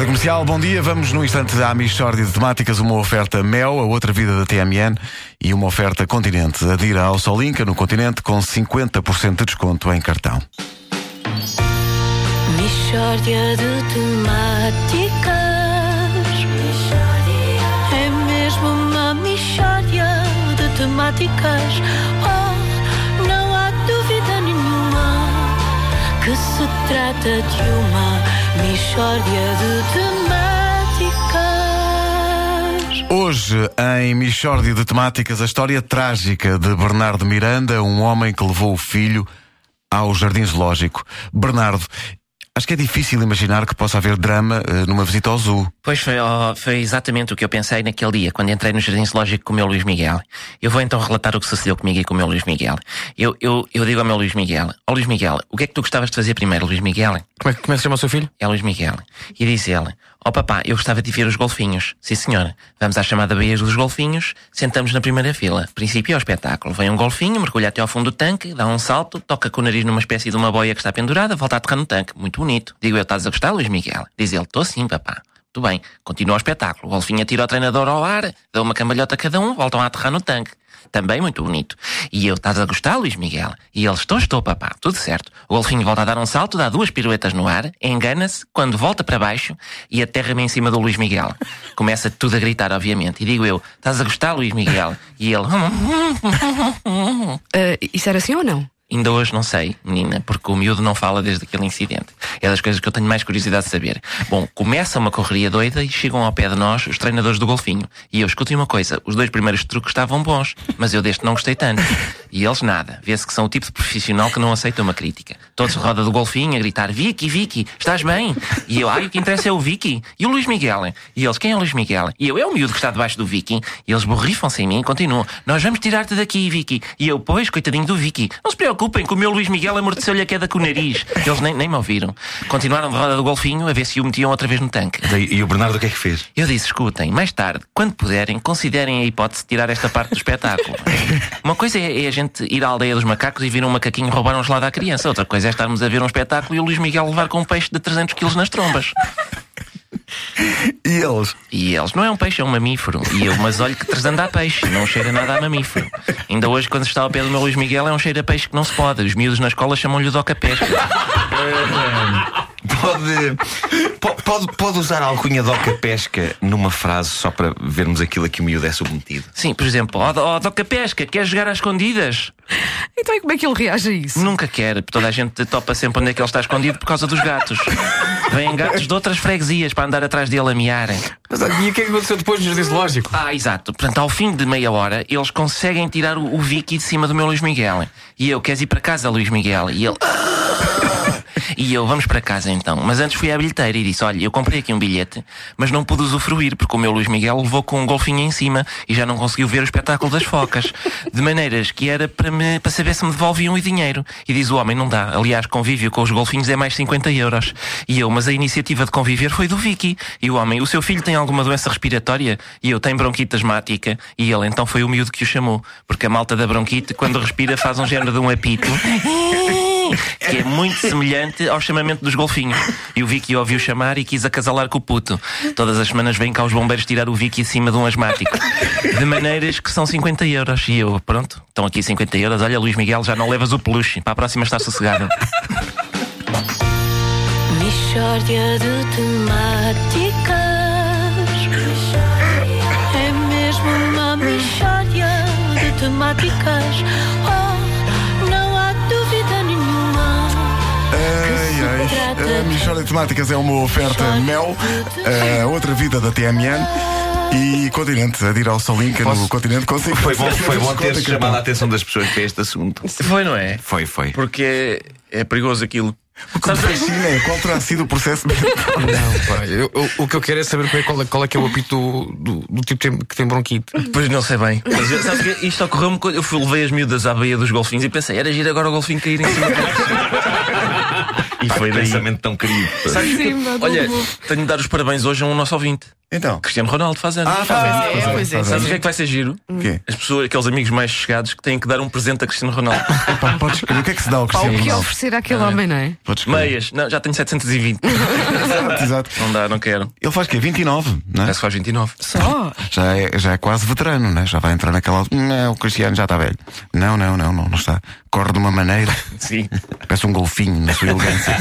Rádio Comercial, bom dia. Vamos no instante à Michórdia de Temáticas, uma oferta Mel, a outra vida da TMN e uma oferta Continente. Adira ao Solinca no Continente com 50% de desconto em cartão. Michórdia de temáticas. É mesmo uma michórdia de temáticas. Oh, não há dúvida nenhuma que se trata de uma michórdia de temáticas. Hoje, em Michórdia de Temáticas, a história trágica de Bernardo Miranda, um homem que levou o filho ao Jardim Zoológico. Bernardo, Acho que é difícil imaginar que possa haver drama uh, numa visita ao zoo. Pois foi, oh, foi exatamente o que eu pensei naquele dia, quando entrei no Jardim Zoológico com o meu Luís Miguel. Eu vou então relatar o que sucedeu comigo e com o meu Luís Miguel. Eu, eu, eu digo ao meu Luís Miguel: Ó oh, Luís Miguel, o que é que tu gostavas de fazer primeiro, Luís Miguel? Como é, como é que se chama o seu filho? É Luís Miguel. E disse ele: Ó oh, papá, eu gostava de ver os golfinhos. Sim, senhora. Vamos à chamada Baía dos Golfinhos, sentamos na primeira fila. Princípio ao espetáculo. Vem um golfinho, mergulha até ao fundo do tanque, dá um salto, toca com o nariz numa espécie de uma boia que está pendurada, volta a aterrar no tanque. Muito bonito. Digo eu, estás a gostar, Luís Miguel? Diz ele: Estou sim, papá. Muito bem, continua o espetáculo. O golfinho atira o treinador ao ar, dá uma cambalhota a cada um, voltam a aterrar no tanque. Também muito bonito. E eu, estás a gostar, Luís Miguel? E ele, estou, estou, papá, tudo certo. O golfinho volta a dar um salto, dá duas piruetas no ar, engana-se, quando volta para baixo e aterra-me em cima do Luís Miguel. Começa tudo a gritar, obviamente. E digo eu, estás a gostar, Luís Miguel? E ele, uh, isso era assim ou não? Ainda hoje não sei, menina, porque o miúdo não fala desde aquele incidente. É das coisas que eu tenho mais curiosidade de saber. Bom, começa uma correria doida e chegam ao pé de nós os treinadores do golfinho. E eu escuto uma coisa: os dois primeiros truques estavam bons, mas eu deste não gostei tanto. E eles nada. Vê-se que são o tipo de profissional que não aceita uma crítica. Todos roda do golfinho a gritar: Vicky, Vicky, estás bem? E eu, ai, o que interessa é o Vicky. E o Luís Miguel? E eles, quem é o Luís Miguel? E eu, é o miúdo que está debaixo do Vicky. E eles borrifam-se em mim e continuam: Nós vamos tirar-te daqui, Vicky. E eu, pois, coitadinho do Vicky. Não se preocupem, que o meu Luís Miguel amorteceu-lhe a queda com o nariz. Eles nem, nem me ouviram. Continuaram de roda do golfinho a ver se o metiam outra vez no tanque. E o Bernardo o que é que fez? Eu disse: escutem, mais tarde, quando puderem, considerem a hipótese de tirar esta parte do espetáculo. Uma coisa é, é a gente ir à aldeia dos macacos e vir um macaquinho roubar um gelado à criança. Outra coisa é estarmos a ver um espetáculo e o Luís Miguel levar com um peixe de 300 quilos nas trombas. E eles? E eles, não é um peixe, é um mamífero. E eu, mas olho que transanda a peixe, não cheira nada a mamífero. Ainda hoje, quando está ao pé do meu Luís Miguel, é um cheiro a peixe que não se pode. Os miúdos na escola chamam-lhe doca pesca. Pode, pode, pode usar a alcunha doca pesca numa frase só para vermos aquilo a que o miúdo é submetido? Sim, por exemplo, ó oh, oh, doca pesca, queres jogar às escondidas? Então e como é que ele reage a isso? Nunca quer, toda a gente topa sempre onde é que ele está escondido por causa dos gatos. Vêm gatos de outras freguesias para andar atrás dele a miarem. Mas e o que é que aconteceu depois no jardim zoológico? Ah, exato. Portanto, ao fim de meia hora, eles conseguem tirar o, o Vicky de cima do meu Luís Miguel. E eu, queres ir para casa, Luís Miguel? E ele. E eu, vamos para casa então. Mas antes fui à bilheteira e disse: Olha, eu comprei aqui um bilhete, mas não pude usufruir, porque o meu Luís Miguel levou com um golfinho em cima e já não conseguiu ver o espetáculo das focas. De maneiras que era para, me, para saber se me devolviam o dinheiro. E diz o homem: Não dá. Aliás, convívio com os golfinhos é mais 50 euros. E eu, mas a iniciativa de conviver foi do Vicky. E o homem: O seu filho tem alguma doença respiratória? E eu, tenho bronquite asmática. E ele, então foi o miúdo que o chamou. Porque a malta da bronquite, quando respira, faz um género de um apito que é muito semelhante ao chamamento dos golfinhos. E o Vicky ouviu chamar e quis acasalar com o puto. Todas as semanas vêm cá os bombeiros tirar o Vicky acima de um asmático. De maneiras que são 50 euros. E eu, pronto, estão aqui 50 euros. Olha, Luís Miguel, já não levas o peluche. Para a próxima está sossegado. Michórdia de temáticas. É mesmo uma michórdia de temáticas. Oh, A Michórdia de Temáticas é uma oferta Mel, a outra vida da TMN. E Continente, a ir ao Solinca no Continente consigo. Foi bom, foi bom ter chamado a atenção das pessoas para este assunto. Foi, não é? Foi, foi. Porque é perigoso aquilo. Fascina é qual terá sido o processo Não, pá, eu, eu, o que eu quero é saber qual é, qual é, que é o apito do, do, do tipo que tem, que tem bronquite. Pois não sei bem. Mas eu- sabes que isto ocorreu-me quando eu fui, levei as miúdas à baía dos golfinhos e pensei, era giro agora o golfinho cair em cima. E foi daí. pensamento tão querido. Sabes que- Sim, mas olha, tenho de dar os parabéns hoje a um nosso ouvinte. Então. Cristiano Ronaldo faz anos. Ah, faz é, isso, pois é, faz Sabes o que é que vai ser giro? O quê? As pessoas, aqueles amigos mais chegados que têm que dar um presente a Cristiano Ronaldo. Pá, podes escolher. O que é que se dá ao Pá, Cristiano o que é Ronaldo? oferecer àquele homem, não é? Meias. Não, já tenho 720. Exato, exato. Não dá, não quero. Ele faz o quê? 29, não é? Parece que faz 29. Só. Já é, já é quase veterano, né? Já vai entrar naquela. Não, o Cristiano já está velho. Não, não, não, não, não está. Corre de uma maneira. Sim. Parece um golfinho na sua elegância.